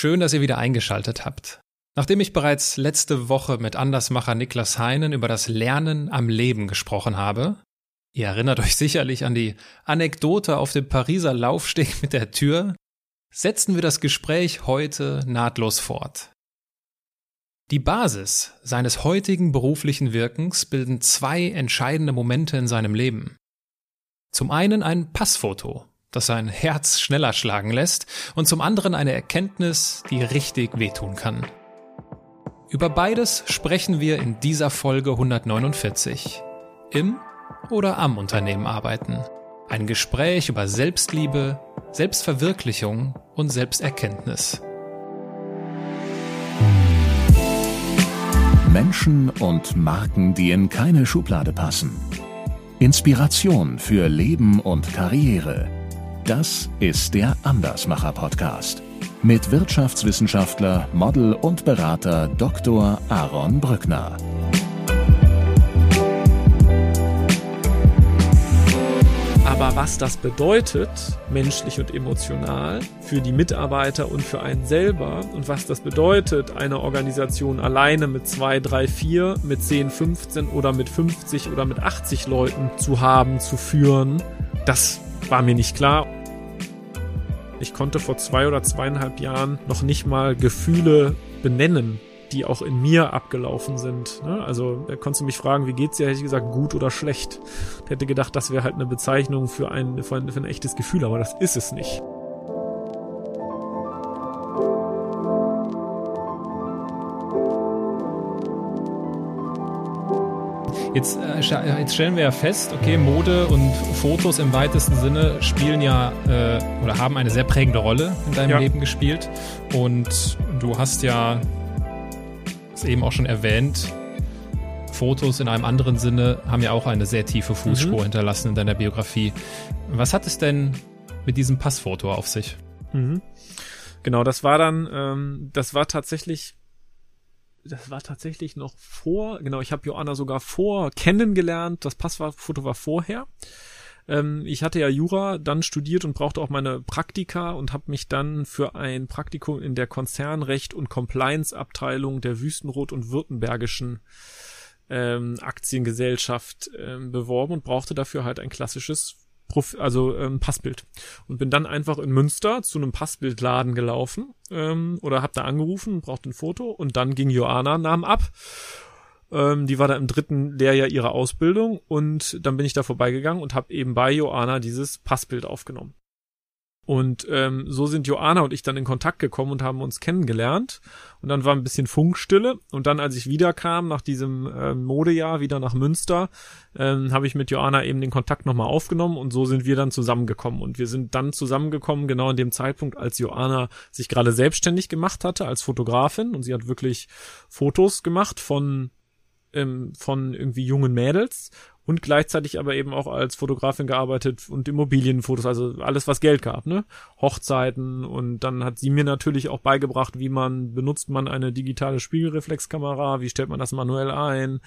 schön, dass ihr wieder eingeschaltet habt. Nachdem ich bereits letzte Woche mit Andersmacher Niklas Heinen über das Lernen am Leben gesprochen habe, ihr erinnert euch sicherlich an die Anekdote auf dem Pariser Laufsteg mit der Tür, setzen wir das Gespräch heute nahtlos fort. Die Basis seines heutigen beruflichen Wirkens bilden zwei entscheidende Momente in seinem Leben. Zum einen ein Passfoto, das sein Herz schneller schlagen lässt, und zum anderen eine Erkenntnis, die richtig wehtun kann. Über beides sprechen wir in dieser Folge 149. Im oder am Unternehmen arbeiten. Ein Gespräch über Selbstliebe, Selbstverwirklichung und Selbsterkenntnis. Menschen und Marken, die in keine Schublade passen. Inspiration für Leben und Karriere. Das ist der Andersmacher Podcast mit Wirtschaftswissenschaftler, Model und Berater Dr. Aaron Brückner. Aber was das bedeutet, menschlich und emotional, für die Mitarbeiter und für einen selber und was das bedeutet, eine Organisation alleine mit zwei, drei, vier, mit 10, 15 oder mit 50 oder mit 80 Leuten zu haben, zu führen, das war mir nicht klar. Ich konnte vor zwei oder zweieinhalb Jahren noch nicht mal Gefühle benennen, die auch in mir abgelaufen sind. Ne? Also da konntest du mich fragen, wie geht's dir? Hätte ich gesagt, gut oder schlecht. Ich hätte gedacht, das wäre halt eine Bezeichnung für ein, für ein, für ein echtes Gefühl, aber das ist es nicht. Jetzt, äh, jetzt stellen wir ja fest, okay, Mode und Fotos im weitesten Sinne spielen ja äh, oder haben eine sehr prägende Rolle in deinem ja. Leben gespielt. Und du hast ja es eben auch schon erwähnt, Fotos in einem anderen Sinne haben ja auch eine sehr tiefe Fußspur mhm. hinterlassen in deiner Biografie. Was hat es denn mit diesem Passfoto auf sich? Mhm. Genau, das war dann, ähm, das war tatsächlich das war tatsächlich noch vor, genau, ich habe Joanna sogar vor kennengelernt, das Passfoto war vorher. Ähm, ich hatte ja Jura dann studiert und brauchte auch meine Praktika und habe mich dann für ein Praktikum in der Konzernrecht und Compliance Abteilung der Wüstenrot und Württembergischen ähm, Aktiengesellschaft ähm, beworben und brauchte dafür halt ein klassisches also ähm, Passbild. Und bin dann einfach in Münster zu einem Passbildladen gelaufen ähm, oder hab da angerufen, brauchte ein Foto und dann ging Joanna, nahm ab. Ähm, die war da im dritten Lehrjahr ihrer Ausbildung und dann bin ich da vorbeigegangen und habe eben bei Joanna dieses Passbild aufgenommen. Und ähm, so sind Joanna und ich dann in Kontakt gekommen und haben uns kennengelernt. Und dann war ein bisschen Funkstille. Und dann, als ich wiederkam, nach diesem äh, Modejahr, wieder nach Münster, ähm, habe ich mit Joanna eben den Kontakt nochmal aufgenommen und so sind wir dann zusammengekommen. Und wir sind dann zusammengekommen, genau in dem Zeitpunkt, als Joanna sich gerade selbstständig gemacht hatte als Fotografin. Und sie hat wirklich Fotos gemacht von ähm, von irgendwie jungen Mädels und gleichzeitig aber eben auch als Fotografin gearbeitet und Immobilienfotos, also alles, was Geld gab, ne? Hochzeiten und dann hat sie mir natürlich auch beigebracht, wie man benutzt man eine digitale Spiegelreflexkamera, wie stellt man das manuell ein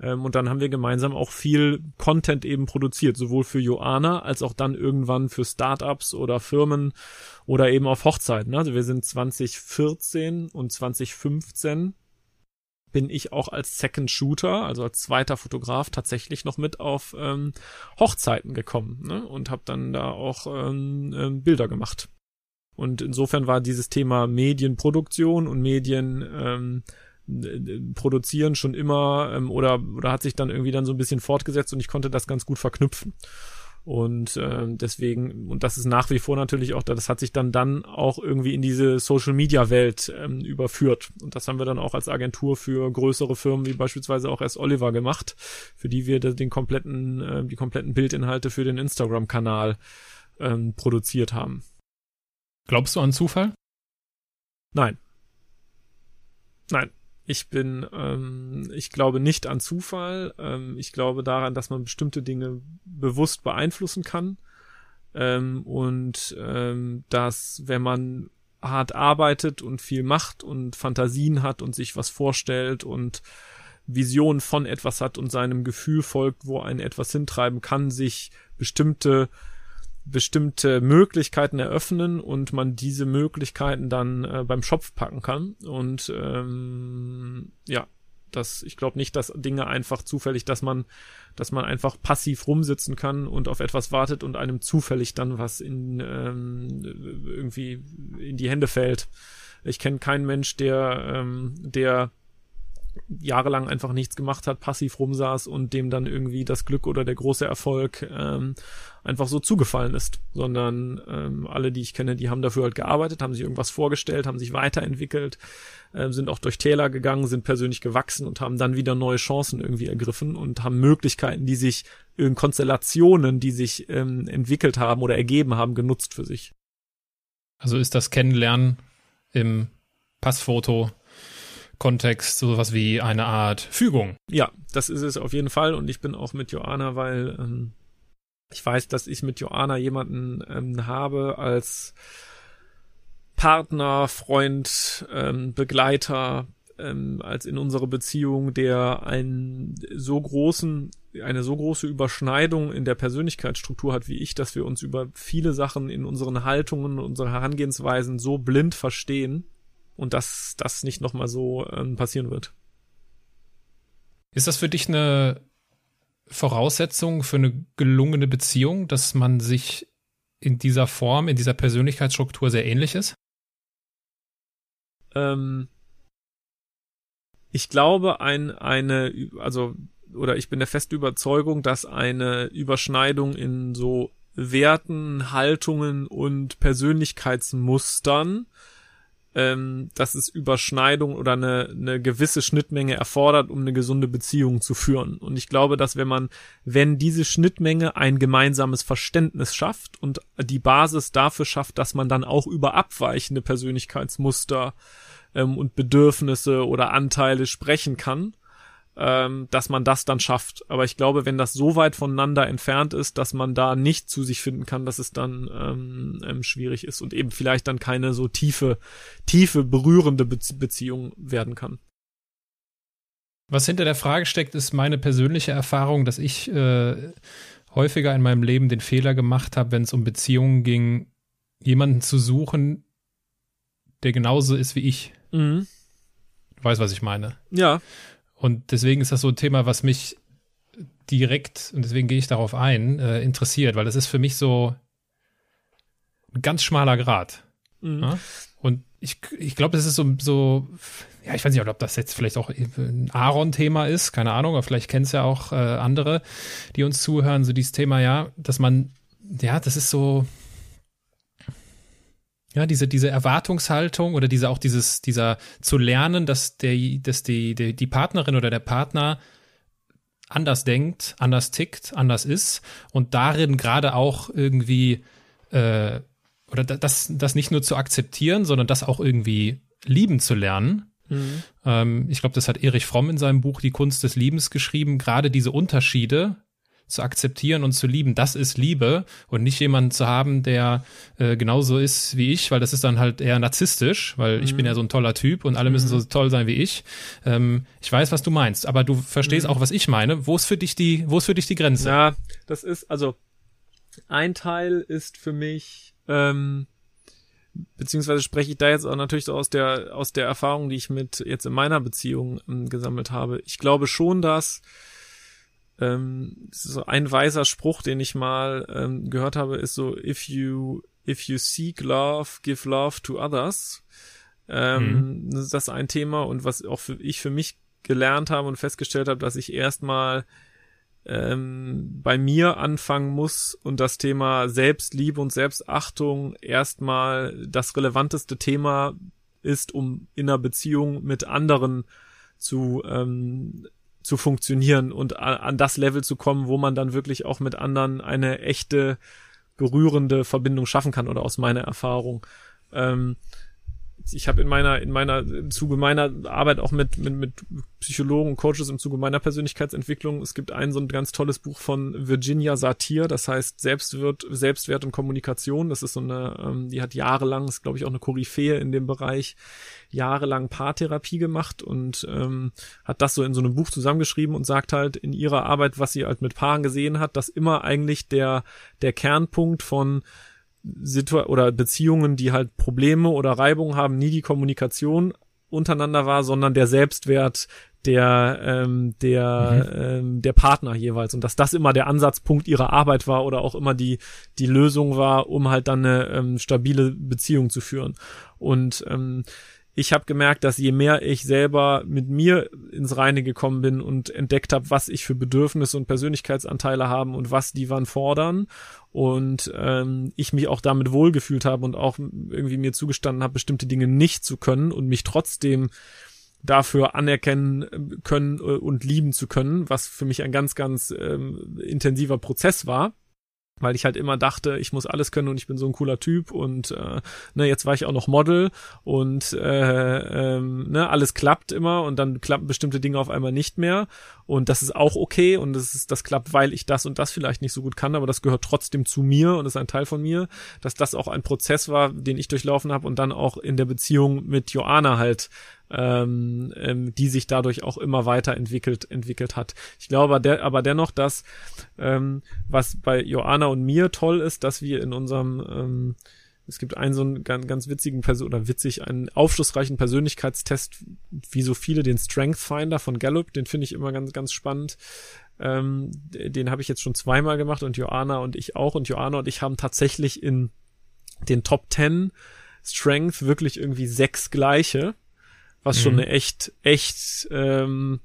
ähm, und dann haben wir gemeinsam auch viel Content eben produziert, sowohl für Joana als auch dann irgendwann für Startups oder Firmen oder eben auf Hochzeiten. Also wir sind 2014 und 2015 bin ich auch als Second Shooter, also als zweiter Fotograf, tatsächlich noch mit auf ähm, Hochzeiten gekommen ne? und habe dann da auch ähm, ähm, Bilder gemacht. Und insofern war dieses Thema Medienproduktion und Medien ähm, produzieren schon immer ähm, oder oder hat sich dann irgendwie dann so ein bisschen fortgesetzt und ich konnte das ganz gut verknüpfen. Und äh, deswegen, und das ist nach wie vor natürlich auch, das hat sich dann dann auch irgendwie in diese Social Media Welt ähm, überführt. Und das haben wir dann auch als Agentur für größere Firmen wie beispielsweise auch S. Oliver gemacht, für die wir den kompletten, äh, die kompletten Bildinhalte für den Instagram-Kanal ähm, produziert haben. Glaubst du an Zufall? Nein. Nein. Ich bin, ähm, ich glaube nicht an Zufall. Ähm, ich glaube daran, dass man bestimmte Dinge bewusst beeinflussen kann. Ähm, und ähm, dass, wenn man hart arbeitet und viel macht und Fantasien hat und sich was vorstellt und Visionen von etwas hat und seinem Gefühl folgt, wo ein etwas hintreiben kann, sich bestimmte bestimmte Möglichkeiten eröffnen und man diese Möglichkeiten dann äh, beim Schopf packen kann. Und ähm, ja, das, ich glaube nicht, dass Dinge einfach zufällig, dass man, dass man einfach passiv rumsitzen kann und auf etwas wartet und einem zufällig dann was in ähm, irgendwie in die Hände fällt. Ich kenne keinen Mensch, der, ähm, der jahrelang einfach nichts gemacht hat, passiv rumsaß und dem dann irgendwie das Glück oder der große Erfolg ähm, einfach so zugefallen ist, sondern ähm, alle, die ich kenne, die haben dafür halt gearbeitet, haben sich irgendwas vorgestellt, haben sich weiterentwickelt, äh, sind auch durch Täler gegangen, sind persönlich gewachsen und haben dann wieder neue Chancen irgendwie ergriffen und haben Möglichkeiten, die sich in Konstellationen, die sich ähm, entwickelt haben oder ergeben haben, genutzt für sich. Also ist das Kennenlernen im Passfoto Kontext sowas wie eine Art Fügung. Ja, das ist es auf jeden Fall und ich bin auch mit Joanna, weil ähm, ich weiß, dass ich mit Joanna jemanden ähm, habe als Partner, Freund, ähm, Begleiter, ähm, als in unserer Beziehung, der einen so großen, eine so große Überschneidung in der Persönlichkeitsstruktur hat wie ich, dass wir uns über viele Sachen in unseren Haltungen, unsere Herangehensweisen so blind verstehen, und dass das nicht nochmal so ähm, passieren wird. Ist das für dich eine Voraussetzung für eine gelungene Beziehung, dass man sich in dieser Form, in dieser Persönlichkeitsstruktur sehr ähnlich ist? Ähm, ich glaube, ein, eine, also, oder ich bin der festen Überzeugung, dass eine Überschneidung in so Werten, Haltungen und Persönlichkeitsmustern ähm, dass es Überschneidung oder eine, eine gewisse Schnittmenge erfordert, um eine gesunde Beziehung zu führen. Und ich glaube, dass wenn man, wenn diese Schnittmenge ein gemeinsames Verständnis schafft und die Basis dafür schafft, dass man dann auch über abweichende Persönlichkeitsmuster ähm, und Bedürfnisse oder Anteile sprechen kann, ähm, dass man das dann schafft. Aber ich glaube, wenn das so weit voneinander entfernt ist, dass man da nicht zu sich finden kann, dass es dann ähm, ähm, schwierig ist und eben vielleicht dann keine so tiefe, tiefe, berührende Be Beziehung werden kann. Was hinter der Frage steckt, ist meine persönliche Erfahrung, dass ich äh, häufiger in meinem Leben den Fehler gemacht habe, wenn es um Beziehungen ging, jemanden zu suchen, der genauso ist wie ich. Mhm. Du weißt, was ich meine. Ja. Und deswegen ist das so ein Thema, was mich direkt, und deswegen gehe ich darauf ein, äh, interessiert, weil das ist für mich so ein ganz schmaler Grad. Mhm. Ja? Und ich, ich glaube, das ist so, so, ja, ich weiß nicht, ob das jetzt vielleicht auch ein Aaron-Thema ist, keine Ahnung, aber vielleicht kennen es ja auch äh, andere, die uns zuhören, so dieses Thema, ja, dass man, ja, das ist so, ja, diese, diese Erwartungshaltung oder diese auch dieses, dieser zu lernen, dass der, dass die, die, die Partnerin oder der Partner anders denkt, anders tickt, anders ist und darin gerade auch irgendwie äh, oder das, das nicht nur zu akzeptieren, sondern das auch irgendwie lieben zu lernen. Mhm. Ähm, ich glaube, das hat Erich Fromm in seinem Buch Die Kunst des Liebens geschrieben, gerade diese Unterschiede zu akzeptieren und zu lieben, das ist Liebe und nicht jemanden zu haben, der äh, genauso ist wie ich, weil das ist dann halt eher narzisstisch, weil mhm. ich bin ja so ein toller Typ und alle müssen so mhm. toll sein wie ich. Ähm, ich weiß, was du meinst, aber du verstehst mhm. auch, was ich meine. Wo ist für dich die, wo ist für dich die Grenze? Ja, das ist, also ein Teil ist für mich, ähm, beziehungsweise spreche ich da jetzt auch natürlich so aus der aus der Erfahrung, die ich mit jetzt in meiner Beziehung ähm, gesammelt habe. Ich glaube schon, dass ähm, so ein weiser Spruch, den ich mal ähm, gehört habe, ist so, if you, if you seek love, give love to others. Ähm, mhm. Das ist ein Thema und was auch für, ich für mich gelernt habe und festgestellt habe, dass ich erstmal ähm, bei mir anfangen muss und das Thema Selbstliebe und Selbstachtung erstmal das relevanteste Thema ist, um in einer Beziehung mit anderen zu ähm, zu funktionieren und an, an das Level zu kommen, wo man dann wirklich auch mit anderen eine echte berührende Verbindung schaffen kann oder aus meiner Erfahrung. Ähm, ich habe in meiner, in meiner, im Zuge meiner Arbeit auch mit, mit, mit Psychologen und Coaches im Zuge meiner Persönlichkeitsentwicklung. Es gibt ein so ein ganz tolles Buch von Virginia Satir, das heißt Selbstwert, Selbstwert und Kommunikation. Das ist so eine, ähm, die hat jahrelang, ist glaube ich auch eine Koryphäe in dem Bereich, jahrelang Paartherapie gemacht und ähm, hat das so in so einem Buch zusammengeschrieben und sagt halt in ihrer Arbeit, was sie halt mit Paaren gesehen hat, dass immer eigentlich der, der Kernpunkt von Situ oder Beziehungen, die halt Probleme oder Reibungen haben, nie die Kommunikation untereinander war, sondern der Selbstwert der ähm, der mhm. ähm, der Partner jeweils und dass das immer der Ansatzpunkt ihrer Arbeit war oder auch immer die die Lösung war, um halt dann eine ähm, stabile Beziehung zu führen und ähm, ich habe gemerkt, dass je mehr ich selber mit mir ins Reine gekommen bin und entdeckt habe, was ich für Bedürfnisse und Persönlichkeitsanteile haben und was die wann fordern und ähm, ich mich auch damit wohlgefühlt habe und auch irgendwie mir zugestanden habe, bestimmte Dinge nicht zu können und mich trotzdem dafür anerkennen können äh, und lieben zu können, was für mich ein ganz, ganz ähm, intensiver Prozess war weil ich halt immer dachte, ich muss alles können und ich bin so ein cooler Typ und äh, ne, jetzt war ich auch noch Model und äh, ähm, ne, alles klappt immer und dann klappen bestimmte Dinge auf einmal nicht mehr und das ist auch okay und das ist das klappt, weil ich das und das vielleicht nicht so gut kann, aber das gehört trotzdem zu mir und ist ein Teil von mir, dass das auch ein Prozess war, den ich durchlaufen habe und dann auch in der Beziehung mit Joanna halt ähm, ähm, die sich dadurch auch immer weiter entwickelt entwickelt hat. Ich glaube der, aber dennoch, dass ähm, was bei Joanna und mir toll ist, dass wir in unserem ähm, es gibt einen so einen ganz, ganz witzigen Person oder witzig einen aufschlussreichen Persönlichkeitstest, wie so viele den Strength Finder von Gallup, den finde ich immer ganz ganz spannend. Ähm, den habe ich jetzt schon zweimal gemacht und Joanna und ich auch und Joanna und ich haben tatsächlich in den Top Ten Strength wirklich irgendwie sechs gleiche was mhm. schon eine echt, echt, ähm,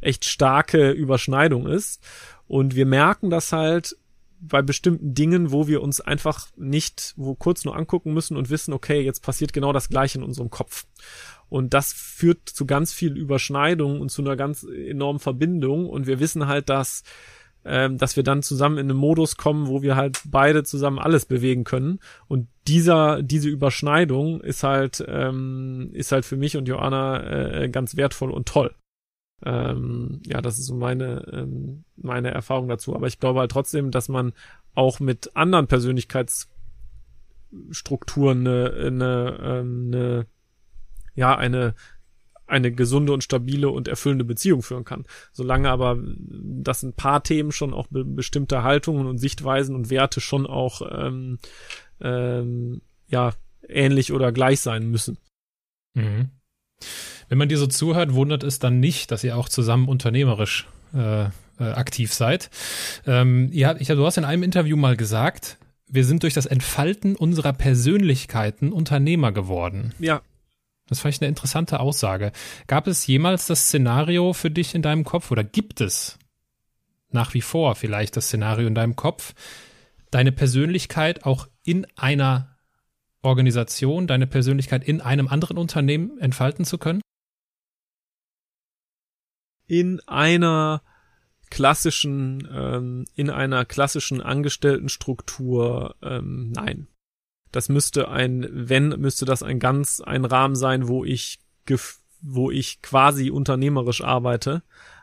echt starke Überschneidung ist. Und wir merken das halt bei bestimmten Dingen, wo wir uns einfach nicht, wo kurz nur angucken müssen und wissen, okay, jetzt passiert genau das Gleiche in unserem Kopf. Und das führt zu ganz viel Überschneidung und zu einer ganz enormen Verbindung. Und wir wissen halt, dass ähm, dass wir dann zusammen in einen Modus kommen, wo wir halt beide zusammen alles bewegen können. Und dieser, diese Überschneidung ist halt, ähm, ist halt für mich und Joanna äh, ganz wertvoll und toll. Ähm, ja, das ist so meine, ähm, meine Erfahrung dazu. Aber ich glaube halt trotzdem, dass man auch mit anderen Persönlichkeitsstrukturen eine, eine, ähm, eine ja, eine eine gesunde und stabile und erfüllende Beziehung führen kann. Solange aber das ein paar Themen schon auch be bestimmte Haltungen und Sichtweisen und Werte schon auch ähm, ähm, ja ähnlich oder gleich sein müssen. Mhm. Wenn man dir so zuhört, wundert es dann nicht, dass ihr auch zusammen unternehmerisch äh, äh, aktiv seid. Ähm, ihr, ich, du hast in einem Interview mal gesagt, wir sind durch das Entfalten unserer Persönlichkeiten Unternehmer geworden. Ja, das fand ich eine interessante Aussage. Gab es jemals das Szenario für dich in deinem Kopf oder gibt es nach wie vor vielleicht das Szenario in deinem Kopf, deine Persönlichkeit auch in einer Organisation, deine Persönlichkeit in einem anderen Unternehmen entfalten zu können? In einer klassischen, ähm, in einer klassischen Angestelltenstruktur, ähm, nein das müsste ein, wenn, müsste das ein ganz, ein Rahmen sein, wo ich, wo ich quasi unternehmerisch arbeite.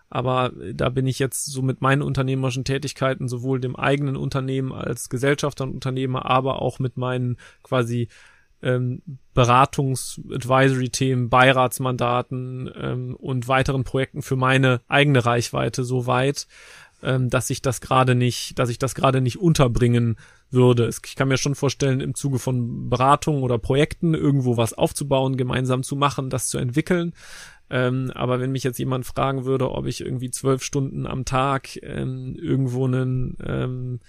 Aber da bin ich jetzt so mit meinen unternehmerischen Tätigkeiten sowohl dem eigenen Unternehmen als Gesellschafter und Unternehmer, aber auch mit meinen quasi ähm, Beratungs-, Advisory-Themen, Beiratsmandaten ähm, und weiteren Projekten für meine eigene Reichweite so weit, ähm, dass ich das gerade nicht, dass ich das gerade nicht unterbringen würde. Ich kann mir schon vorstellen, im Zuge von Beratungen oder Projekten irgendwo was aufzubauen, gemeinsam zu machen, das zu entwickeln. Ähm, aber wenn mich jetzt jemand fragen würde, ob ich irgendwie zwölf Stunden am Tag ähm, irgendwo einen, ähm,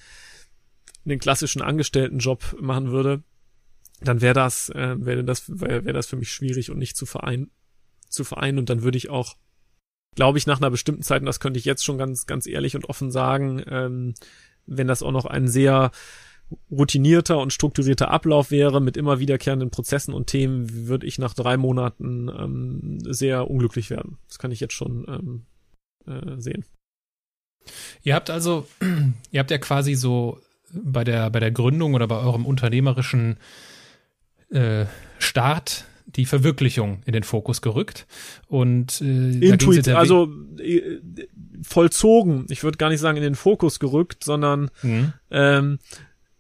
einen klassischen Angestelltenjob machen würde, dann wäre das, äh, wäre das, wäre wär das für mich schwierig und nicht zu vereinen, zu vereinen. Und dann würde ich auch, glaube ich, nach einer bestimmten Zeit, und das könnte ich jetzt schon ganz, ganz ehrlich und offen sagen, ähm, wenn das auch noch ein sehr routinierter und strukturierter Ablauf wäre mit immer wiederkehrenden Prozessen und Themen, würde ich nach drei Monaten ähm, sehr unglücklich werden. Das kann ich jetzt schon ähm, äh, sehen. Ihr habt also, ihr habt ja quasi so bei der bei der Gründung oder bei eurem unternehmerischen äh, Start die Verwirklichung in den Fokus gerückt. Und äh, Intuit, also äh, vollzogen, ich würde gar nicht sagen in den Fokus gerückt, sondern mhm. ähm,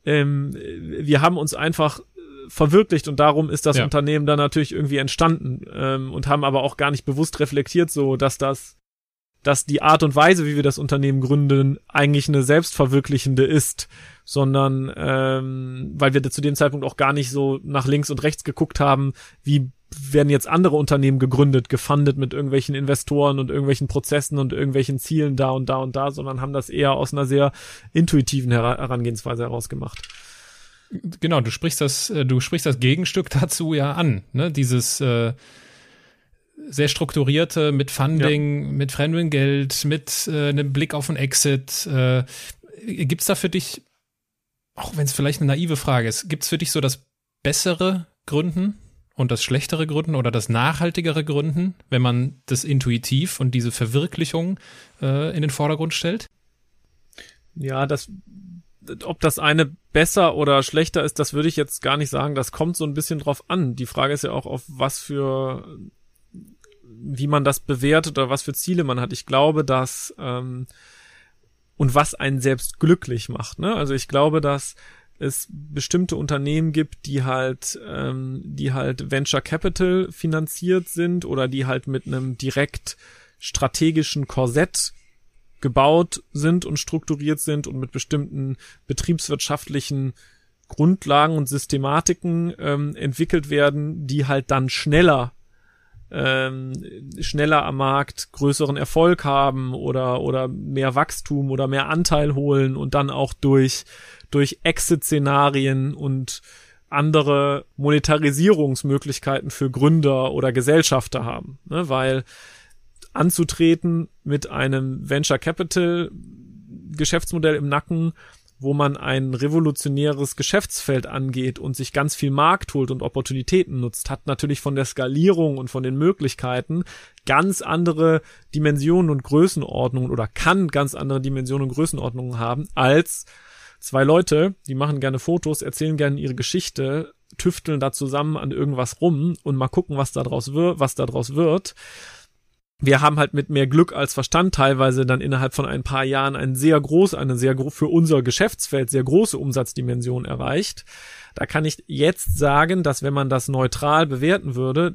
ähm, wir haben uns einfach verwirklicht und darum ist das ja. Unternehmen dann natürlich irgendwie entstanden ähm, und haben aber auch gar nicht bewusst reflektiert, so dass das dass die Art und Weise, wie wir das Unternehmen gründen, eigentlich eine selbstverwirklichende ist, sondern ähm, weil wir zu dem Zeitpunkt auch gar nicht so nach links und rechts geguckt haben, wie werden jetzt andere Unternehmen gegründet, gefundet mit irgendwelchen Investoren und irgendwelchen Prozessen und irgendwelchen Zielen da und da und da, sondern haben das eher aus einer sehr intuitiven Herangehensweise heraus gemacht. Genau, du sprichst das, äh, du sprichst das Gegenstück dazu ja an, ne? Dieses äh, sehr strukturierte mit Funding, ja. mit fremdem Geld, mit äh, einem Blick auf einen Exit. Äh, gibt's da für dich, auch wenn es vielleicht eine naive Frage ist, gibt's für dich so das bessere Gründen und das schlechtere Gründen oder das nachhaltigere Gründen, wenn man das intuitiv und diese Verwirklichung äh, in den Vordergrund stellt? Ja, das ob das eine besser oder schlechter ist, das würde ich jetzt gar nicht sagen. Das kommt so ein bisschen drauf an. Die Frage ist ja auch, auf was für wie man das bewertet oder was für Ziele man hat. Ich glaube, dass ähm, und was einen selbst glücklich macht. Ne? Also ich glaube, dass es bestimmte Unternehmen gibt, die halt, ähm, die halt Venture Capital finanziert sind oder die halt mit einem direkt strategischen Korsett gebaut sind und strukturiert sind und mit bestimmten betriebswirtschaftlichen Grundlagen und Systematiken ähm, entwickelt werden, die halt dann schneller ähm, schneller am Markt größeren Erfolg haben oder oder mehr Wachstum oder mehr Anteil holen und dann auch durch durch Exit-Szenarien und andere Monetarisierungsmöglichkeiten für Gründer oder Gesellschafter haben, ne? weil anzutreten mit einem Venture Capital Geschäftsmodell im Nacken wo man ein revolutionäres Geschäftsfeld angeht und sich ganz viel Markt holt und Opportunitäten nutzt, hat natürlich von der Skalierung und von den Möglichkeiten ganz andere Dimensionen und Größenordnungen oder kann ganz andere Dimensionen und Größenordnungen haben als zwei Leute, die machen gerne Fotos, erzählen gerne ihre Geschichte, tüfteln da zusammen an irgendwas rum und mal gucken, was da draus wird, was da draus wird wir haben halt mit mehr Glück als Verstand teilweise dann innerhalb von ein paar Jahren ein sehr groß, eine sehr für unser Geschäftsfeld sehr große Umsatzdimension erreicht. Da kann ich jetzt sagen, dass wenn man das neutral bewerten würde,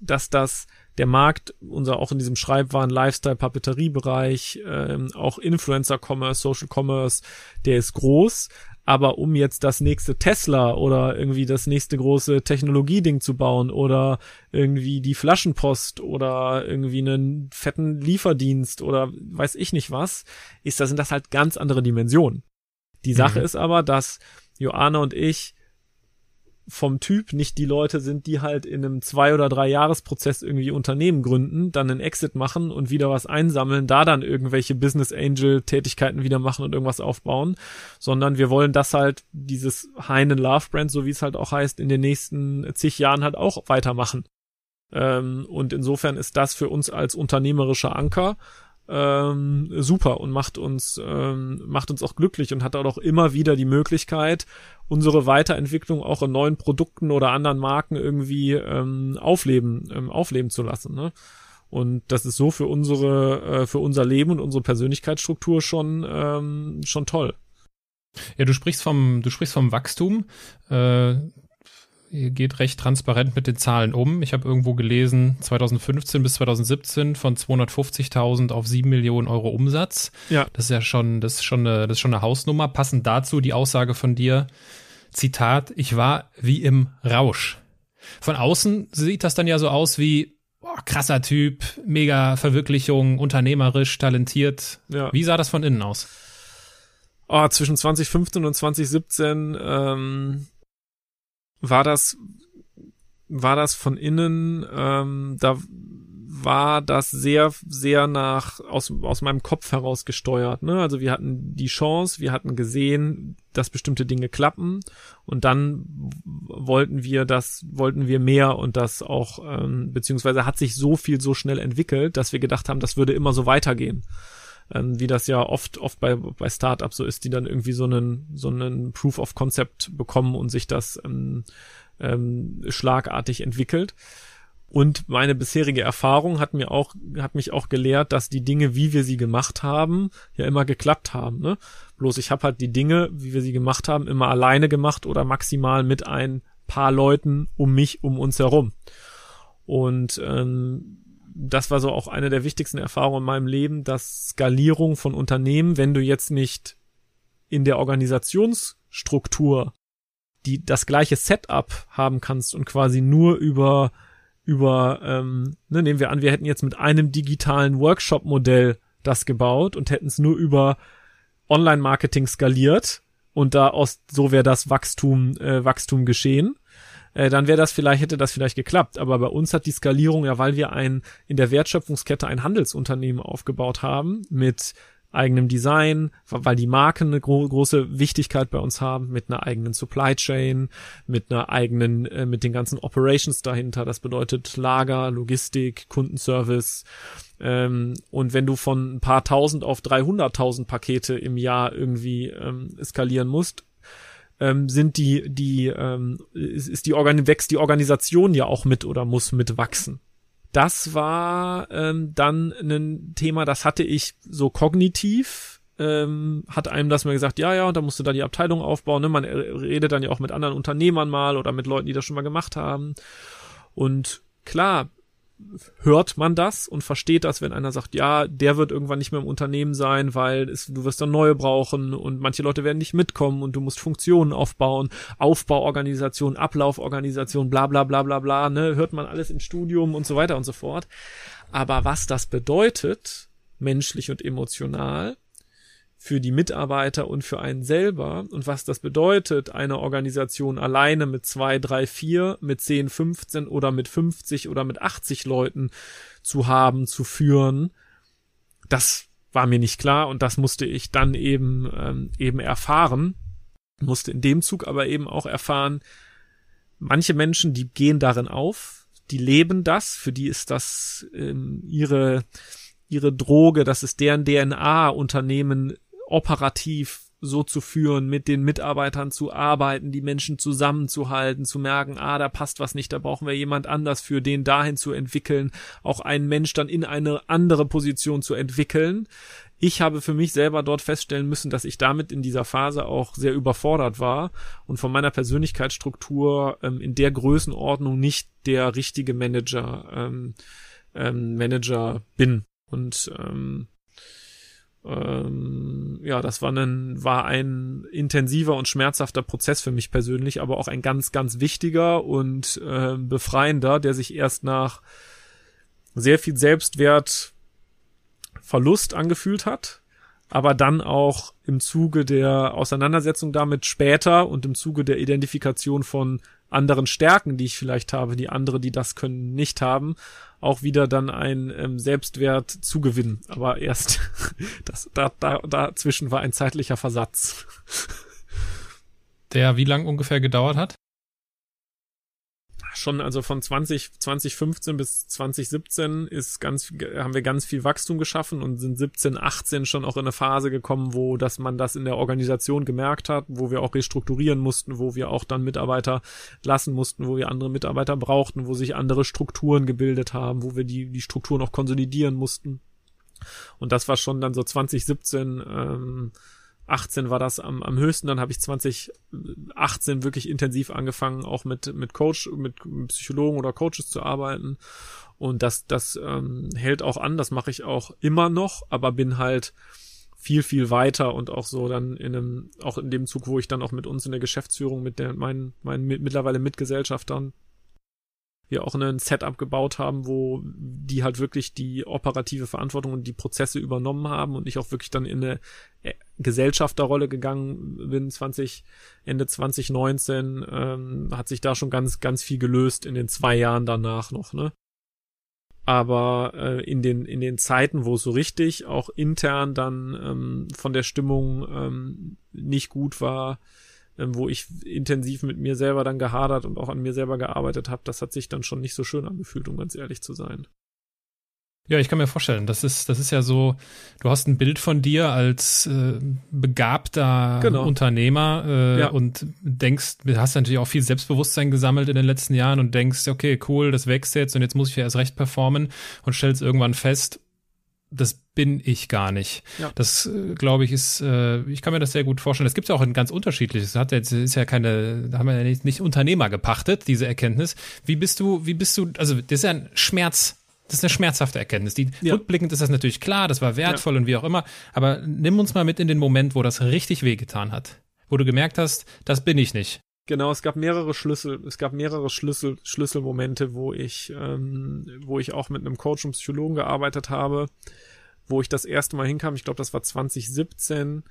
dass das der Markt, unser auch in diesem Schreibwaren, Lifestyle, Papeteriebereich, ähm, auch Influencer Commerce, Social Commerce, der ist groß. Aber um jetzt das nächste Tesla oder irgendwie das nächste große Technologieding zu bauen oder irgendwie die Flaschenpost oder irgendwie einen fetten Lieferdienst oder weiß ich nicht was, ist das sind das halt ganz andere Dimensionen. Die Sache mhm. ist aber, dass Joanna und ich vom Typ nicht die Leute sind, die halt in einem zwei oder drei Jahresprozess irgendwie Unternehmen gründen, dann einen Exit machen und wieder was einsammeln, da dann irgendwelche Business Angel Tätigkeiten wieder machen und irgendwas aufbauen, sondern wir wollen das halt dieses Heine Love Brand, so wie es halt auch heißt, in den nächsten zig Jahren halt auch weitermachen. Ähm, und insofern ist das für uns als unternehmerischer Anker ähm, super und macht uns ähm, macht uns auch glücklich und hat auch immer wieder die Möglichkeit unsere Weiterentwicklung auch in neuen Produkten oder anderen Marken irgendwie ähm, aufleben ähm, aufleben zu lassen ne? und das ist so für unsere äh, für unser Leben und unsere Persönlichkeitsstruktur schon ähm, schon toll ja, du sprichst vom, du sprichst vom Wachstum. Äh, ihr geht recht transparent mit den Zahlen um. Ich habe irgendwo gelesen, 2015 bis 2017 von 250.000 auf 7 Millionen Euro Umsatz. Ja. Das ist ja schon, das ist schon eine, das ist schon eine Hausnummer. Passend dazu die Aussage von dir, Zitat, ich war wie im Rausch. Von außen sieht das dann ja so aus wie, boah, krasser Typ, mega Verwirklichung, unternehmerisch, talentiert. Ja. Wie sah das von innen aus? Oh, zwischen 2015 und 2017, ähm, war das war das von innen, ähm, da war das sehr, sehr nach aus, aus meinem Kopf heraus gesteuert. Ne? Also wir hatten die Chance, wir hatten gesehen, dass bestimmte Dinge klappen und dann wollten wir das, wollten wir mehr und das auch, ähm, beziehungsweise hat sich so viel so schnell entwickelt, dass wir gedacht haben, das würde immer so weitergehen ähm, wie das ja oft oft bei bei Startups so ist, die dann irgendwie so einen so einen Proof of Concept bekommen und sich das ähm, ähm, schlagartig entwickelt. Und meine bisherige Erfahrung hat mir auch, hat mich auch gelehrt, dass die Dinge, wie wir sie gemacht haben, ja immer geklappt haben. Ne? Bloß ich habe halt die Dinge, wie wir sie gemacht haben, immer alleine gemacht oder maximal mit ein paar Leuten um mich, um uns herum. Und ähm, das war so auch eine der wichtigsten Erfahrungen in meinem Leben, dass Skalierung von Unternehmen, wenn du jetzt nicht in der Organisationsstruktur die das gleiche Setup haben kannst und quasi nur über über, ähm, ne, nehmen wir an, wir hätten jetzt mit einem digitalen Workshop-Modell das gebaut und hätten es nur über Online-Marketing skaliert und da aus so wäre das Wachstum äh, Wachstum geschehen äh, dann wäre das vielleicht hätte das vielleicht geklappt aber bei uns hat die Skalierung ja weil wir ein in der Wertschöpfungskette ein Handelsunternehmen aufgebaut haben mit eigenem Design, weil die Marken eine gro große Wichtigkeit bei uns haben, mit einer eigenen Supply Chain, mit einer eigenen, äh, mit den ganzen Operations dahinter. Das bedeutet Lager, Logistik, Kundenservice. Ähm, und wenn du von ein paar tausend auf 300.000 Pakete im Jahr irgendwie ähm, skalieren musst, ähm, sind die, die, ähm, ist, ist die Organ wächst die Organisation ja auch mit oder muss mitwachsen das war ähm, dann ein Thema, das hatte ich so kognitiv, ähm, hat einem das mal gesagt, ja, ja, und da musst du da die Abteilung aufbauen. Ne? Man redet dann ja auch mit anderen Unternehmern mal oder mit Leuten, die das schon mal gemacht haben. Und klar, hört man das und versteht das, wenn einer sagt, ja, der wird irgendwann nicht mehr im Unternehmen sein, weil es, du wirst dann neue brauchen und manche Leute werden nicht mitkommen und du musst Funktionen aufbauen, Aufbauorganisation, Ablauforganisation, bla bla bla bla bla, ne, hört man alles im Studium und so weiter und so fort. Aber was das bedeutet, menschlich und emotional, für die Mitarbeiter und für einen selber. Und was das bedeutet, eine Organisation alleine mit zwei, drei, vier, mit zehn, 15 oder mit 50 oder mit 80 Leuten zu haben, zu führen, das war mir nicht klar und das musste ich dann eben ähm, eben erfahren, musste in dem Zug aber eben auch erfahren, manche Menschen, die gehen darin auf, die leben das, für die ist das ähm, ihre ihre Droge, das ist deren DNA, Unternehmen operativ so zu führen, mit den Mitarbeitern zu arbeiten, die Menschen zusammenzuhalten, zu merken, ah, da passt was nicht, da brauchen wir jemand anders für den dahin zu entwickeln, auch einen Mensch dann in eine andere Position zu entwickeln. Ich habe für mich selber dort feststellen müssen, dass ich damit in dieser Phase auch sehr überfordert war und von meiner Persönlichkeitsstruktur ähm, in der Größenordnung nicht der richtige Manager ähm, ähm, Manager bin und ähm, ähm, ja, das war ein, war ein intensiver und schmerzhafter Prozess für mich persönlich, aber auch ein ganz, ganz wichtiger und äh, befreiender, der sich erst nach sehr viel Selbstwert Verlust angefühlt hat, aber dann auch im Zuge der Auseinandersetzung damit später und im Zuge der Identifikation von anderen Stärken, die ich vielleicht habe, die andere, die das können, nicht haben, auch wieder dann ein ähm, Selbstwert zugewinnen. Aber erst das, da, da, dazwischen war ein zeitlicher Versatz. Der wie lang ungefähr gedauert hat? Schon also von 20, 2015 bis 2017 ist ganz, haben wir ganz viel Wachstum geschaffen und sind 17, 18 schon auch in eine Phase gekommen, wo dass man das in der Organisation gemerkt hat, wo wir auch restrukturieren mussten, wo wir auch dann Mitarbeiter lassen mussten, wo wir andere Mitarbeiter brauchten, wo sich andere Strukturen gebildet haben, wo wir die, die Strukturen auch konsolidieren mussten. Und das war schon dann so 2017, ähm, 18 war das am, am höchsten, dann habe ich 2018 wirklich intensiv angefangen, auch mit, mit Coach, mit Psychologen oder Coaches zu arbeiten. Und das, das ähm, hält auch an, das mache ich auch immer noch, aber bin halt viel, viel weiter und auch so dann in einem, auch in dem Zug, wo ich dann auch mit uns in der Geschäftsführung, mit der, meinen, meinen mittlerweile Mitgesellschaftern wir auch ein Setup gebaut haben, wo die halt wirklich die operative Verantwortung und die Prozesse übernommen haben und ich auch wirklich dann in eine äh, Gesellschafterrolle gegangen bin, 20, Ende 2019, ähm, hat sich da schon ganz, ganz viel gelöst in den zwei Jahren danach noch, ne? Aber äh, in den in den Zeiten, wo es so richtig auch intern dann ähm, von der Stimmung ähm, nicht gut war, wo ich intensiv mit mir selber dann gehadert und auch an mir selber gearbeitet habe, das hat sich dann schon nicht so schön angefühlt, um ganz ehrlich zu sein. Ja, ich kann mir vorstellen, das ist, das ist ja so, du hast ein Bild von dir als äh, begabter genau. Unternehmer äh, ja. und denkst, hast natürlich auch viel Selbstbewusstsein gesammelt in den letzten Jahren und denkst, okay, cool, das wächst jetzt und jetzt muss ich ja erst recht performen und stellst irgendwann fest, das bin ich gar nicht. Ja. Das äh, glaube ich ist, äh, ich kann mir das sehr gut vorstellen. Es gibt ja auch ein ganz unterschiedliches. Das hat jetzt ist ja keine, da haben wir ja nicht, nicht Unternehmer gepachtet diese Erkenntnis. Wie bist du, wie bist du? Also das ist ja ein Schmerz. Das ist eine schmerzhafte Erkenntnis. Die, ja. Rückblickend ist das natürlich klar, das war wertvoll ja. und wie auch immer. Aber nimm uns mal mit in den Moment, wo das richtig wehgetan hat. Wo du gemerkt hast, das bin ich nicht. Genau, es gab mehrere Schlüssel, es gab mehrere Schlüssel, Schlüsselmomente, wo ich, ähm, wo ich auch mit einem Coach und Psychologen gearbeitet habe, wo ich das erste Mal hinkam. Ich glaube, das war 2017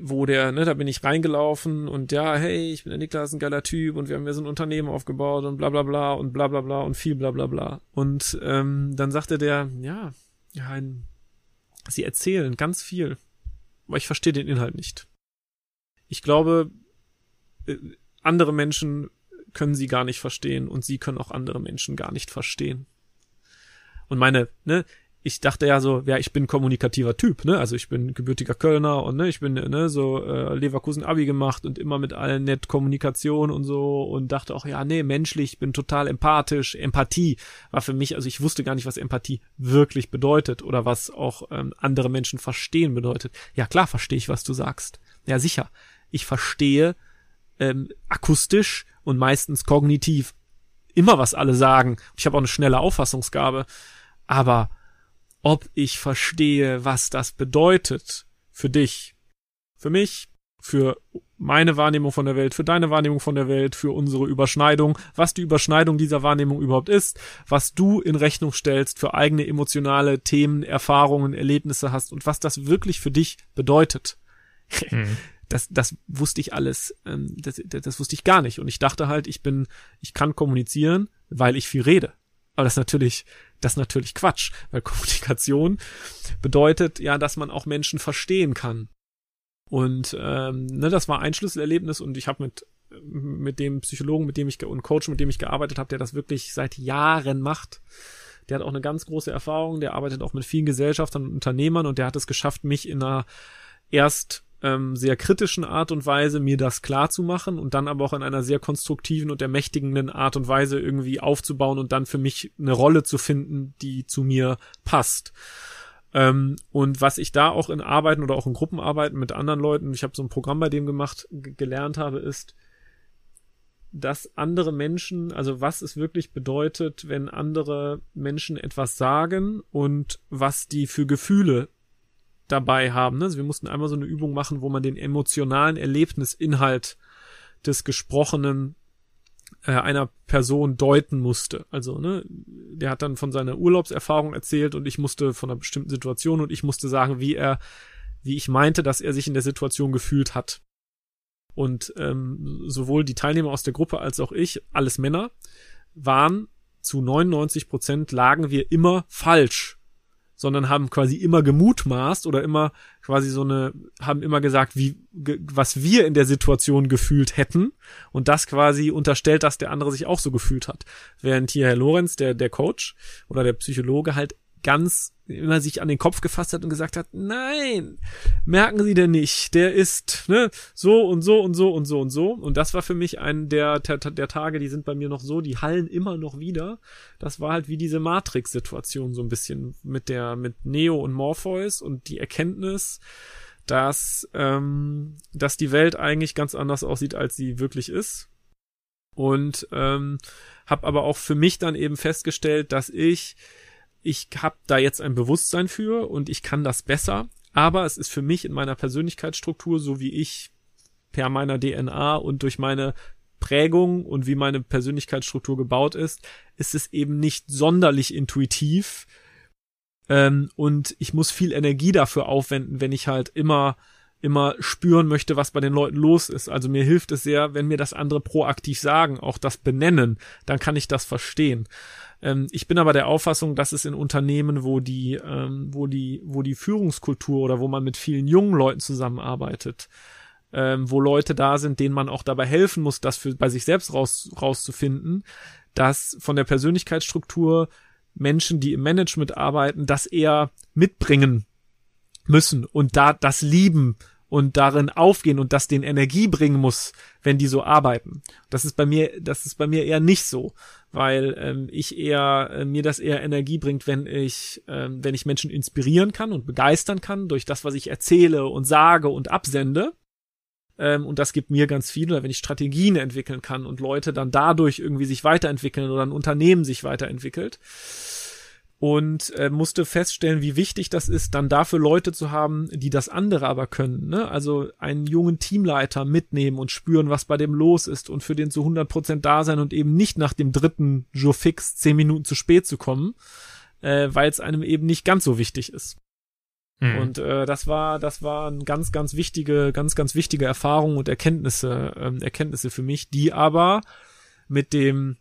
wo der, ne, da bin ich reingelaufen und ja, hey, ich bin der Niklas, ein geiler Typ und wir haben ja so ein Unternehmen aufgebaut und bla bla bla und bla bla bla und viel bla bla bla. Und ähm, dann sagte der, ja, ja, sie erzählen ganz viel, aber ich verstehe den Inhalt nicht. Ich glaube, äh, andere Menschen können sie gar nicht verstehen und sie können auch andere Menschen gar nicht verstehen. Und meine, ne, ich dachte ja so, ja, ich bin kommunikativer Typ, ne? Also ich bin gebürtiger Kölner und ne, ich bin ne so äh, Leverkusen Abi gemacht und immer mit allen nett Kommunikation und so und dachte auch, ja, nee, menschlich, bin total empathisch. Empathie war für mich, also ich wusste gar nicht, was Empathie wirklich bedeutet oder was auch ähm, andere Menschen verstehen bedeutet. Ja, klar verstehe ich, was du sagst. Ja, sicher. Ich verstehe ähm, akustisch und meistens kognitiv immer, was alle sagen. Ich habe auch eine schnelle Auffassungsgabe. Aber ob ich verstehe, was das bedeutet für dich, für mich, für meine Wahrnehmung von der Welt, für deine Wahrnehmung von der Welt, für unsere Überschneidung, was die Überschneidung dieser Wahrnehmung überhaupt ist, was du in Rechnung stellst für eigene emotionale Themen, Erfahrungen, Erlebnisse hast und was das wirklich für dich bedeutet. Mhm. Das, das wusste ich alles, ähm, das, das wusste ich gar nicht. Und ich dachte halt, ich bin, ich kann kommunizieren, weil ich viel rede. Aber das ist natürlich, das ist natürlich Quatsch, weil Kommunikation bedeutet ja, dass man auch Menschen verstehen kann. Und ähm, ne, das war ein Schlüsselerlebnis und ich habe mit mit dem Psychologen, mit dem ich und Coach, mit dem ich gearbeitet habe, der das wirklich seit Jahren macht. Der hat auch eine ganz große Erfahrung, der arbeitet auch mit vielen Gesellschaftern und Unternehmern und der hat es geschafft, mich in einer erst ähm, sehr kritischen Art und Weise mir das klar und dann aber auch in einer sehr konstruktiven und ermächtigenden Art und Weise irgendwie aufzubauen und dann für mich eine Rolle zu finden, die zu mir passt. Ähm, und was ich da auch in Arbeiten oder auch in Gruppenarbeiten mit anderen Leuten, ich habe so ein Programm bei dem gemacht, gelernt habe, ist, dass andere Menschen, also was es wirklich bedeutet, wenn andere Menschen etwas sagen und was die für Gefühle dabei haben. Ne? Also wir mussten einmal so eine Übung machen, wo man den emotionalen Erlebnisinhalt des Gesprochenen äh, einer Person deuten musste. Also, ne, der hat dann von seiner Urlaubserfahrung erzählt und ich musste von einer bestimmten Situation und ich musste sagen, wie er, wie ich meinte, dass er sich in der Situation gefühlt hat. Und ähm, sowohl die Teilnehmer aus der Gruppe als auch ich, alles Männer, waren zu 99 Prozent lagen wir immer falsch sondern haben quasi immer gemutmaßt oder immer quasi so eine, haben immer gesagt, wie, ge, was wir in der Situation gefühlt hätten und das quasi unterstellt, dass der andere sich auch so gefühlt hat. Während hier Herr Lorenz, der, der Coach oder der Psychologe halt ganz immer sich an den Kopf gefasst hat und gesagt hat, nein, merken Sie denn nicht, der ist ne, so und so und so und so und so. Und das war für mich ein der, der, der Tage, die sind bei mir noch so, die hallen immer noch wieder. Das war halt wie diese Matrix-Situation so ein bisschen mit der, mit Neo und Morpheus und die Erkenntnis, dass, ähm, dass die Welt eigentlich ganz anders aussieht, als sie wirklich ist. Und ähm, habe aber auch für mich dann eben festgestellt, dass ich ich habe da jetzt ein Bewusstsein für und ich kann das besser, aber es ist für mich in meiner Persönlichkeitsstruktur, so wie ich per meiner DNA und durch meine Prägung und wie meine Persönlichkeitsstruktur gebaut ist, ist es eben nicht sonderlich intuitiv. Ähm, und ich muss viel Energie dafür aufwenden, wenn ich halt immer immer spüren möchte, was bei den Leuten los ist. Also mir hilft es sehr, wenn mir das andere proaktiv sagen, auch das benennen, dann kann ich das verstehen. Ähm, ich bin aber der Auffassung, dass es in Unternehmen, wo die, ähm, wo die, wo die Führungskultur oder wo man mit vielen jungen Leuten zusammenarbeitet, ähm, wo Leute da sind, denen man auch dabei helfen muss, das für bei sich selbst raus, rauszufinden, dass von der Persönlichkeitsstruktur Menschen, die im Management arbeiten, das eher mitbringen müssen und da das lieben und darin aufgehen und das den Energie bringen muss, wenn die so arbeiten. Das ist bei mir, das ist bei mir eher nicht so, weil ähm, ich eher äh, mir das eher Energie bringt, wenn ich ähm, wenn ich Menschen inspirieren kann und begeistern kann durch das, was ich erzähle und sage und absende. Ähm, und das gibt mir ganz viel, oder wenn ich Strategien entwickeln kann und Leute dann dadurch irgendwie sich weiterentwickeln oder ein Unternehmen sich weiterentwickelt und äh, musste feststellen, wie wichtig das ist, dann dafür Leute zu haben, die das andere aber können. Ne? Also einen jungen Teamleiter mitnehmen und spüren, was bei dem los ist und für den zu 100 Prozent da sein und eben nicht nach dem dritten Jour fix zehn Minuten zu spät zu kommen, äh, weil es einem eben nicht ganz so wichtig ist. Mhm. Und äh, das war, das waren ganz, ganz wichtige, ganz, ganz wichtige Erfahrungen und Erkenntnisse, ähm, Erkenntnisse für mich, die aber mit dem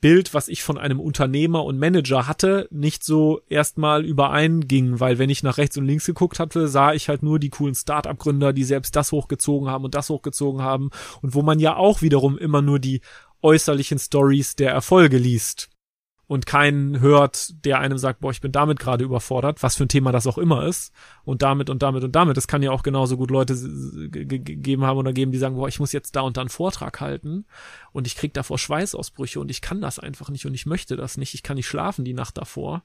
Bild, was ich von einem Unternehmer und Manager hatte, nicht so erstmal übereinging, weil wenn ich nach rechts und links geguckt hatte, sah ich halt nur die coolen Start-up-Gründer, die selbst das hochgezogen haben und das hochgezogen haben und wo man ja auch wiederum immer nur die äußerlichen Stories der Erfolge liest und keinen hört, der einem sagt, boah, ich bin damit gerade überfordert, was für ein Thema das auch immer ist, und damit und damit und damit. Es kann ja auch genauso gut Leute gegeben haben oder geben, die sagen, boah, ich muss jetzt da und da einen Vortrag halten und ich krieg davor Schweißausbrüche und ich kann das einfach nicht und ich möchte das nicht, ich kann nicht schlafen die Nacht davor.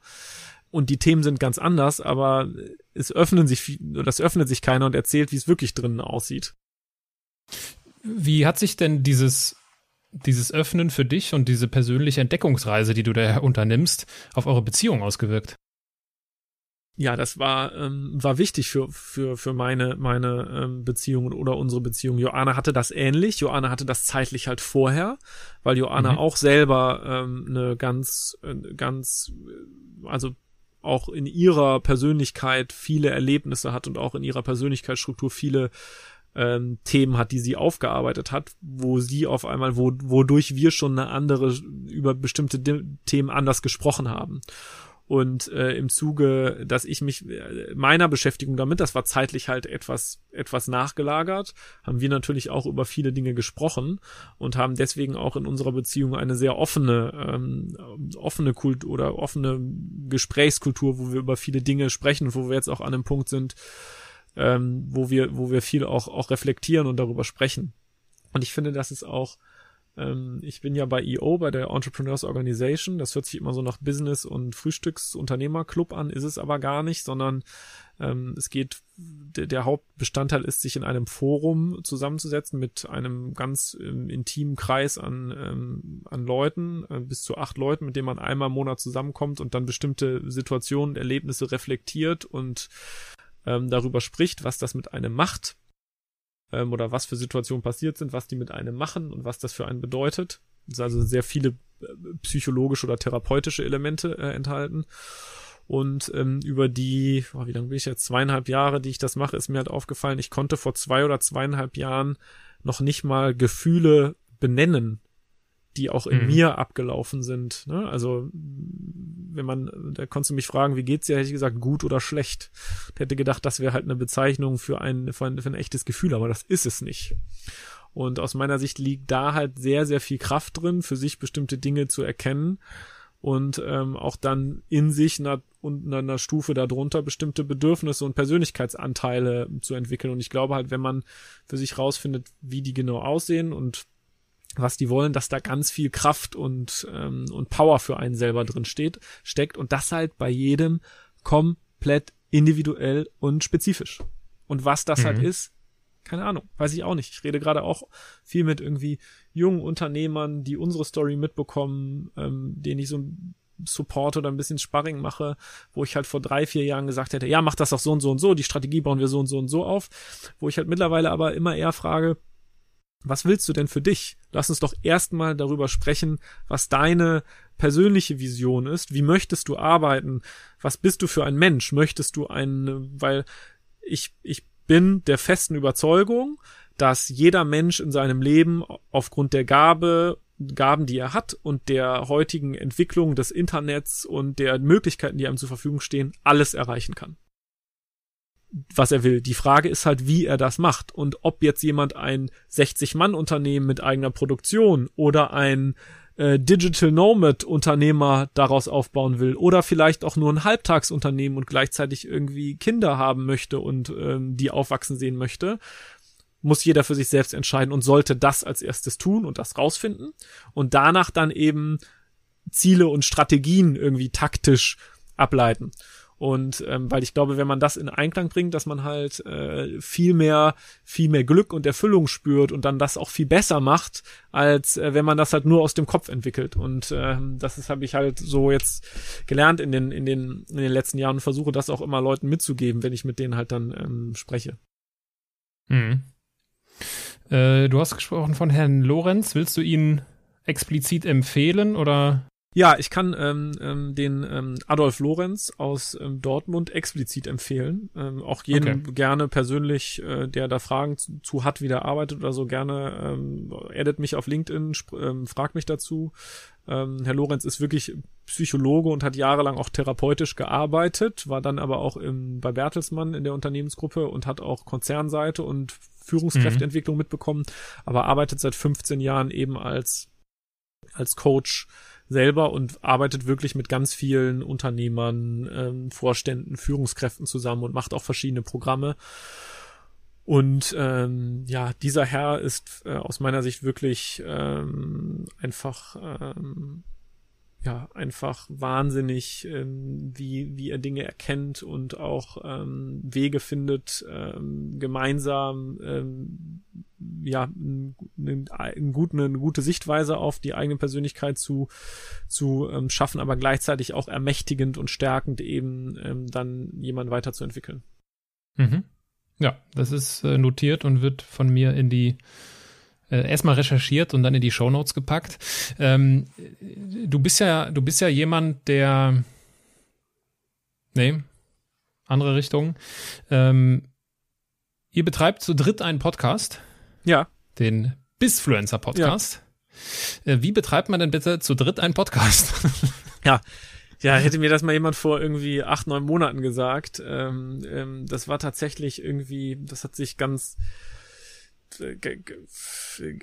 Und die Themen sind ganz anders, aber es öffnen sich, es öffnet sich keiner und erzählt, wie es wirklich drinnen aussieht. Wie hat sich denn dieses dieses Öffnen für dich und diese persönliche Entdeckungsreise, die du da unternimmst, auf eure Beziehung ausgewirkt? Ja, das war ähm, war wichtig für für für meine meine ähm, Beziehung oder unsere Beziehung. Joanna hatte das ähnlich. Joanna hatte das zeitlich halt vorher, weil Joanna mhm. auch selber ähm, eine ganz äh, ganz also auch in ihrer Persönlichkeit viele Erlebnisse hat und auch in ihrer Persönlichkeitsstruktur viele ähm, Themen hat, die sie aufgearbeitet hat, wo sie auf einmal, wo, wodurch wir schon eine andere, über bestimmte De Themen anders gesprochen haben. Und äh, im Zuge, dass ich mich äh, meiner Beschäftigung damit, das war zeitlich halt etwas etwas nachgelagert, haben wir natürlich auch über viele Dinge gesprochen und haben deswegen auch in unserer Beziehung eine sehr offene ähm, offene Kult oder offene Gesprächskultur, wo wir über viele Dinge sprechen, wo wir jetzt auch an einem Punkt sind, ähm, wo wir, wo wir viel auch, auch reflektieren und darüber sprechen. Und ich finde, das ist auch, ähm, ich bin ja bei EO, bei der Entrepreneurs Organization. Das hört sich immer so nach Business- und Frühstücksunternehmerclub an, ist es aber gar nicht, sondern ähm, es geht, der, der Hauptbestandteil ist, sich in einem Forum zusammenzusetzen mit einem ganz ähm, intimen Kreis an, ähm, an Leuten, äh, bis zu acht Leuten, mit denen man einmal im Monat zusammenkommt und dann bestimmte Situationen, Erlebnisse reflektiert und ähm, darüber spricht, was das mit einem macht ähm, oder was für Situationen passiert sind, was die mit einem machen und was das für einen bedeutet. Also sehr viele äh, psychologische oder therapeutische Elemente äh, enthalten. Und ähm, über die, oh, wie lange bin ich jetzt, zweieinhalb Jahre, die ich das mache, ist mir halt aufgefallen, ich konnte vor zwei oder zweieinhalb Jahren noch nicht mal Gefühle benennen, die auch in mhm. mir abgelaufen sind. Ne? Also wenn man, da konntest du mich fragen, wie geht's dir, hätte ich gesagt, gut oder schlecht. Ich hätte gedacht, das wäre halt eine Bezeichnung für ein, für ein, für ein echtes Gefühl, aber das ist es nicht. Und aus meiner Sicht liegt da halt sehr, sehr viel Kraft drin, für sich bestimmte Dinge zu erkennen und ähm, auch dann in sich einer, und einer Stufe darunter bestimmte Bedürfnisse und Persönlichkeitsanteile zu entwickeln. Und ich glaube halt, wenn man für sich rausfindet, wie die genau aussehen und was die wollen, dass da ganz viel Kraft und, ähm, und Power für einen selber drin steht, steckt und das halt bei jedem komplett individuell und spezifisch. Und was das halt mhm. halt ist, keine Ahnung, weiß ich auch nicht. Ich rede gerade auch viel mit irgendwie jungen Unternehmern, die unsere Story mitbekommen, ähm, denen ich so ein Support oder ein bisschen Sparring mache, wo ich halt vor drei, vier Jahren gesagt hätte, ja, mach das doch so und so und so, die Strategie bauen wir so und so und so auf, wo ich halt mittlerweile aber immer eher frage, was willst du denn für dich? Lass uns doch erstmal darüber sprechen, was deine persönliche Vision ist. Wie möchtest du arbeiten? Was bist du für ein Mensch? Möchtest du ein, weil ich, ich bin der festen Überzeugung, dass jeder Mensch in seinem Leben aufgrund der Gabe, Gaben, die er hat und der heutigen Entwicklung des Internets und der Möglichkeiten, die einem zur Verfügung stehen, alles erreichen kann was er will. Die Frage ist halt, wie er das macht und ob jetzt jemand ein 60-Mann-Unternehmen mit eigener Produktion oder ein äh, Digital Nomad Unternehmer daraus aufbauen will oder vielleicht auch nur ein Halbtagsunternehmen und gleichzeitig irgendwie Kinder haben möchte und ähm, die aufwachsen sehen möchte, muss jeder für sich selbst entscheiden und sollte das als erstes tun und das rausfinden und danach dann eben Ziele und Strategien irgendwie taktisch ableiten. Und ähm, weil ich glaube, wenn man das in Einklang bringt, dass man halt äh, viel mehr, viel mehr Glück und Erfüllung spürt und dann das auch viel besser macht, als äh, wenn man das halt nur aus dem Kopf entwickelt. Und äh, das habe ich halt so jetzt gelernt in den in den in den letzten Jahren und versuche das auch immer Leuten mitzugeben, wenn ich mit denen halt dann ähm, spreche. Mhm. Äh, du hast gesprochen von Herrn Lorenz. Willst du ihn explizit empfehlen oder? Ja, ich kann ähm, ähm, den ähm, Adolf Lorenz aus ähm, Dortmund explizit empfehlen. Ähm, auch jeden okay. gerne persönlich, äh, der da Fragen zu, zu, hat, wie der arbeitet oder so, gerne ähm, edit mich auf LinkedIn, ähm, fragt mich dazu. Ähm, Herr Lorenz ist wirklich Psychologe und hat jahrelang auch therapeutisch gearbeitet, war dann aber auch im, bei Bertelsmann in der Unternehmensgruppe und hat auch Konzernseite und Führungskräfteentwicklung mhm. mitbekommen, aber arbeitet seit 15 Jahren eben als als Coach selber und arbeitet wirklich mit ganz vielen Unternehmern, ähm, Vorständen, Führungskräften zusammen und macht auch verschiedene Programme. Und ähm, ja, dieser Herr ist äh, aus meiner Sicht wirklich ähm, einfach ähm, ja einfach wahnsinnig, ähm, wie, wie er Dinge erkennt und auch ähm, Wege findet, ähm, gemeinsam ähm, ja ein, ein gut, eine gute Sichtweise auf die eigene Persönlichkeit zu, zu ähm, schaffen, aber gleichzeitig auch ermächtigend und stärkend eben ähm, dann jemanden weiterzuentwickeln. Mhm. Ja, das ist äh, notiert und wird von mir in die äh, erstmal recherchiert und dann in die Shownotes gepackt. Ähm, du bist ja, du bist ja jemand, der nee, andere Richtung. Ähm, ihr betreibt zu dritt einen Podcast. Ja. Den Bisfluencer Podcast. Ja. Äh, wie betreibt man denn bitte zu dritt einen Podcast? ja. Ja, hätte mir das mal jemand vor irgendwie acht, neun Monaten gesagt. Ähm, ähm, das war tatsächlich irgendwie, das hat sich ganz,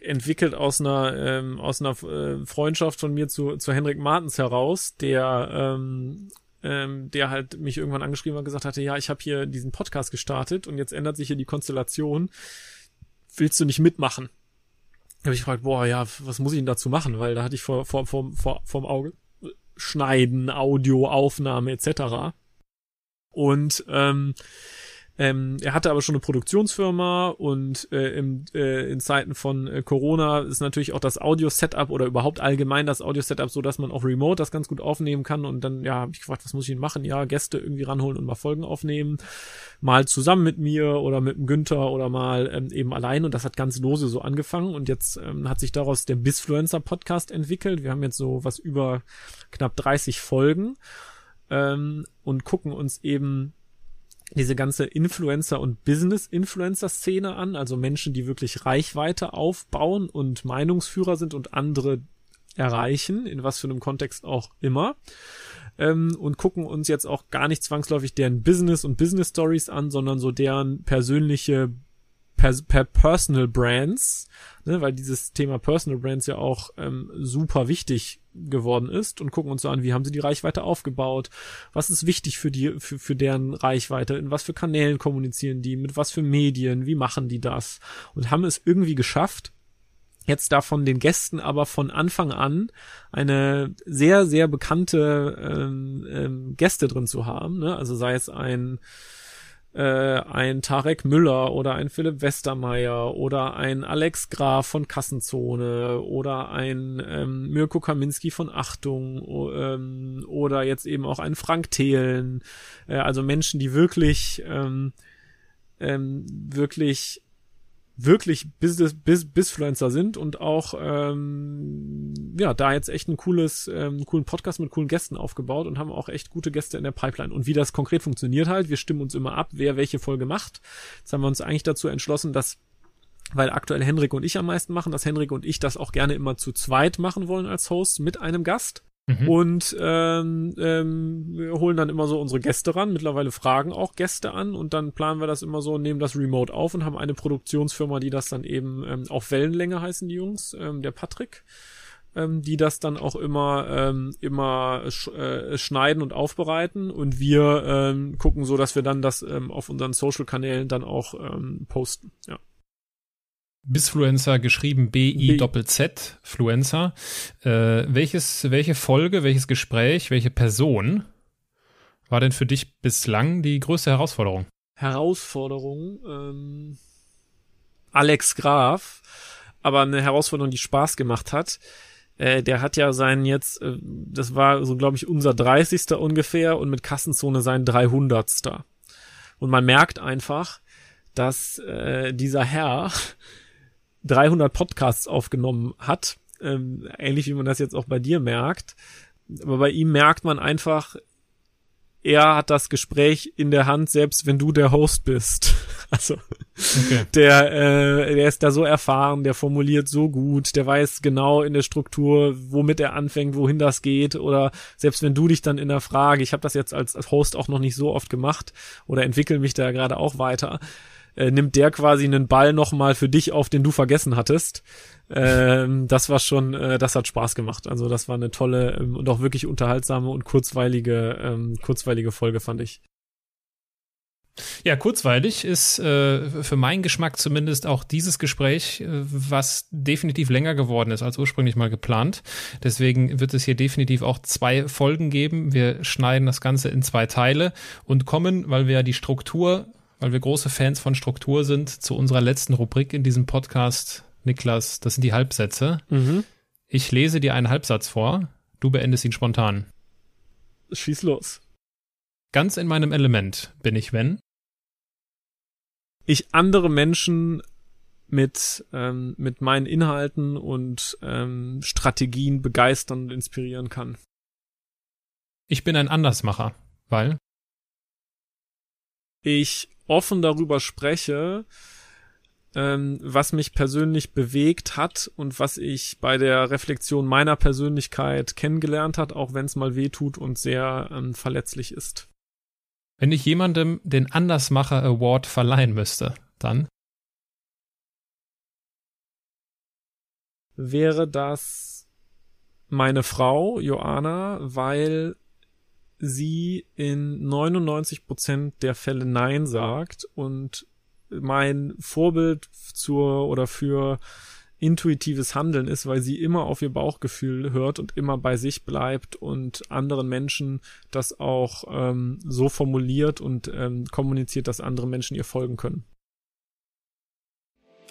entwickelt aus einer ähm, aus einer äh, Freundschaft von mir zu zu Henrik Martens heraus, der ähm, ähm, der halt mich irgendwann angeschrieben hat und gesagt hatte, ja, ich habe hier diesen Podcast gestartet und jetzt ändert sich hier die Konstellation. Willst du nicht mitmachen? Da habe ich gefragt, boah, ja, was muss ich denn dazu machen? Weil da hatte ich vor, vor, vor, vor vom Auge Schneiden, Audio, Aufnahme etc. Und ähm, ähm, er hatte aber schon eine Produktionsfirma und äh, im, äh, in Zeiten von äh, Corona ist natürlich auch das Audio-Setup oder überhaupt allgemein das Audio-Setup so, dass man auch remote das ganz gut aufnehmen kann. Und dann, ja, habe ich gefragt, was muss ich denn machen? Ja, Gäste irgendwie ranholen und mal Folgen aufnehmen. Mal zusammen mit mir oder mit dem Günther oder mal ähm, eben allein. Und das hat ganz lose so angefangen. Und jetzt ähm, hat sich daraus der Bisfluencer-Podcast entwickelt. Wir haben jetzt so was über knapp 30 Folgen ähm, und gucken uns eben diese ganze Influencer- und Business-Influencer-Szene an, also Menschen, die wirklich Reichweite aufbauen und Meinungsführer sind und andere erreichen, in was für einem Kontext auch immer. Ähm, und gucken uns jetzt auch gar nicht zwangsläufig deren Business und Business Stories an, sondern so deren persönliche per, per Personal Brands, ne, weil dieses Thema Personal Brands ja auch ähm, super wichtig geworden ist und gucken uns so an, wie haben sie die Reichweite aufgebaut, was ist wichtig für die, für, für deren Reichweite, in was für Kanälen kommunizieren die, mit was für Medien, wie machen die das und haben es irgendwie geschafft, jetzt davon den Gästen aber von Anfang an eine sehr, sehr bekannte ähm, ähm, Gäste drin zu haben, ne? also sei es ein äh, ein Tarek Müller oder ein Philipp Westermeier oder ein Alex Graf von Kassenzone oder ein ähm, Mirko Kaminski von Achtung ähm, oder jetzt eben auch ein Frank Thelen, äh, also Menschen, die wirklich ähm, ähm, wirklich wirklich Business, Biz, Bizfluencer sind und auch ähm, ja da jetzt echt ein cooles, ähm, coolen Podcast mit coolen Gästen aufgebaut und haben auch echt gute Gäste in der Pipeline. Und wie das konkret funktioniert halt, wir stimmen uns immer ab, wer welche Folge macht. Jetzt haben wir uns eigentlich dazu entschlossen, dass weil aktuell Henrik und ich am meisten machen, dass Henrik und ich das auch gerne immer zu zweit machen wollen als Host mit einem Gast. Mhm. Und ähm, ähm, wir holen dann immer so unsere Gäste ran. Mittlerweile fragen auch Gäste an und dann planen wir das immer so, nehmen das remote auf und haben eine Produktionsfirma, die das dann eben ähm, auf Wellenlänge heißen die Jungs, ähm, der Patrick ähm, die das dann auch immer ähm, immer sch äh, schneiden und aufbereiten und wir ähm, gucken so, dass wir dann das ähm, auf unseren Social Kanälen dann auch ähm, posten. Ja. Bisfluencer geschrieben B-I-Doppel-Z, Fluencer. Äh, welches, welche Folge, welches Gespräch, welche Person war denn für dich bislang die größte Herausforderung? Herausforderung, ähm, Alex Graf, aber eine Herausforderung, die Spaß gemacht hat. Äh, der hat ja seinen jetzt, äh, das war so, glaube ich, unser 30. ungefähr und mit Kassenzone sein 300. Und man merkt einfach, dass äh, dieser Herr 300 Podcasts aufgenommen hat, ähm, ähnlich wie man das jetzt auch bei dir merkt. Aber bei ihm merkt man einfach, er hat das Gespräch in der Hand, selbst wenn du der Host bist. Also okay. der, äh, der ist da so erfahren, der formuliert so gut, der weiß genau in der Struktur, womit er anfängt, wohin das geht. Oder selbst wenn du dich dann in der Frage, ich habe das jetzt als, als Host auch noch nicht so oft gemacht oder entwickle mich da gerade auch weiter, äh, nimmt der quasi einen Ball nochmal für dich auf, den du vergessen hattest. Ähm, das war schon, äh, das hat Spaß gemacht. Also das war eine tolle ähm, und auch wirklich unterhaltsame und kurzweilige, ähm, kurzweilige Folge, fand ich. Ja, kurzweilig ist äh, für meinen Geschmack zumindest auch dieses Gespräch, äh, was definitiv länger geworden ist als ursprünglich mal geplant. Deswegen wird es hier definitiv auch zwei Folgen geben. Wir schneiden das Ganze in zwei Teile und kommen, weil wir ja die Struktur weil wir große Fans von Struktur sind, zu unserer letzten Rubrik in diesem Podcast. Niklas, das sind die Halbsätze. Mhm. Ich lese dir einen Halbsatz vor, du beendest ihn spontan. Schieß los. Ganz in meinem Element bin ich, wenn ich andere Menschen mit, ähm, mit meinen Inhalten und ähm, Strategien begeistern und inspirieren kann. Ich bin ein Andersmacher, weil ich offen darüber spreche, ähm, was mich persönlich bewegt hat und was ich bei der Reflexion meiner Persönlichkeit kennengelernt hat, auch wenn es mal weh tut und sehr ähm, verletzlich ist. Wenn ich jemandem den Andersmacher Award verleihen müsste, dann wäre das meine Frau Joanna, weil sie in 99% der Fälle Nein sagt und mein Vorbild zur oder für intuitives Handeln ist, weil sie immer auf ihr Bauchgefühl hört und immer bei sich bleibt und anderen Menschen das auch ähm, so formuliert und ähm, kommuniziert, dass andere Menschen ihr folgen können.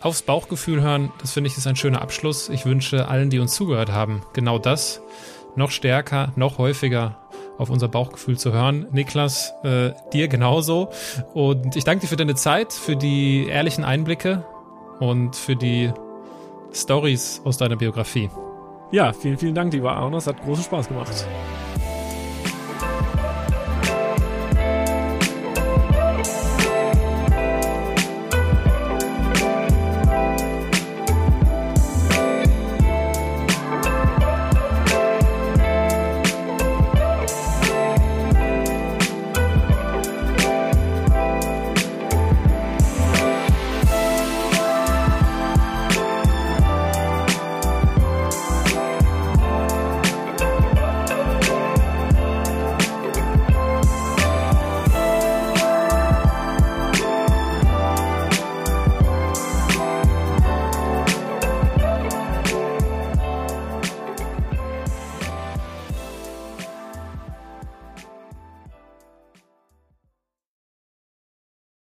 Aufs Bauchgefühl hören, das finde ich ist ein schöner Abschluss. Ich wünsche allen, die uns zugehört haben, genau das. Noch stärker, noch häufiger auf unser Bauchgefühl zu hören. Niklas, äh, dir genauso. Und ich danke dir für deine Zeit, für die ehrlichen Einblicke und für die Stories aus deiner Biografie. Ja, vielen, vielen Dank, lieber Arno. Es hat großen Spaß gemacht.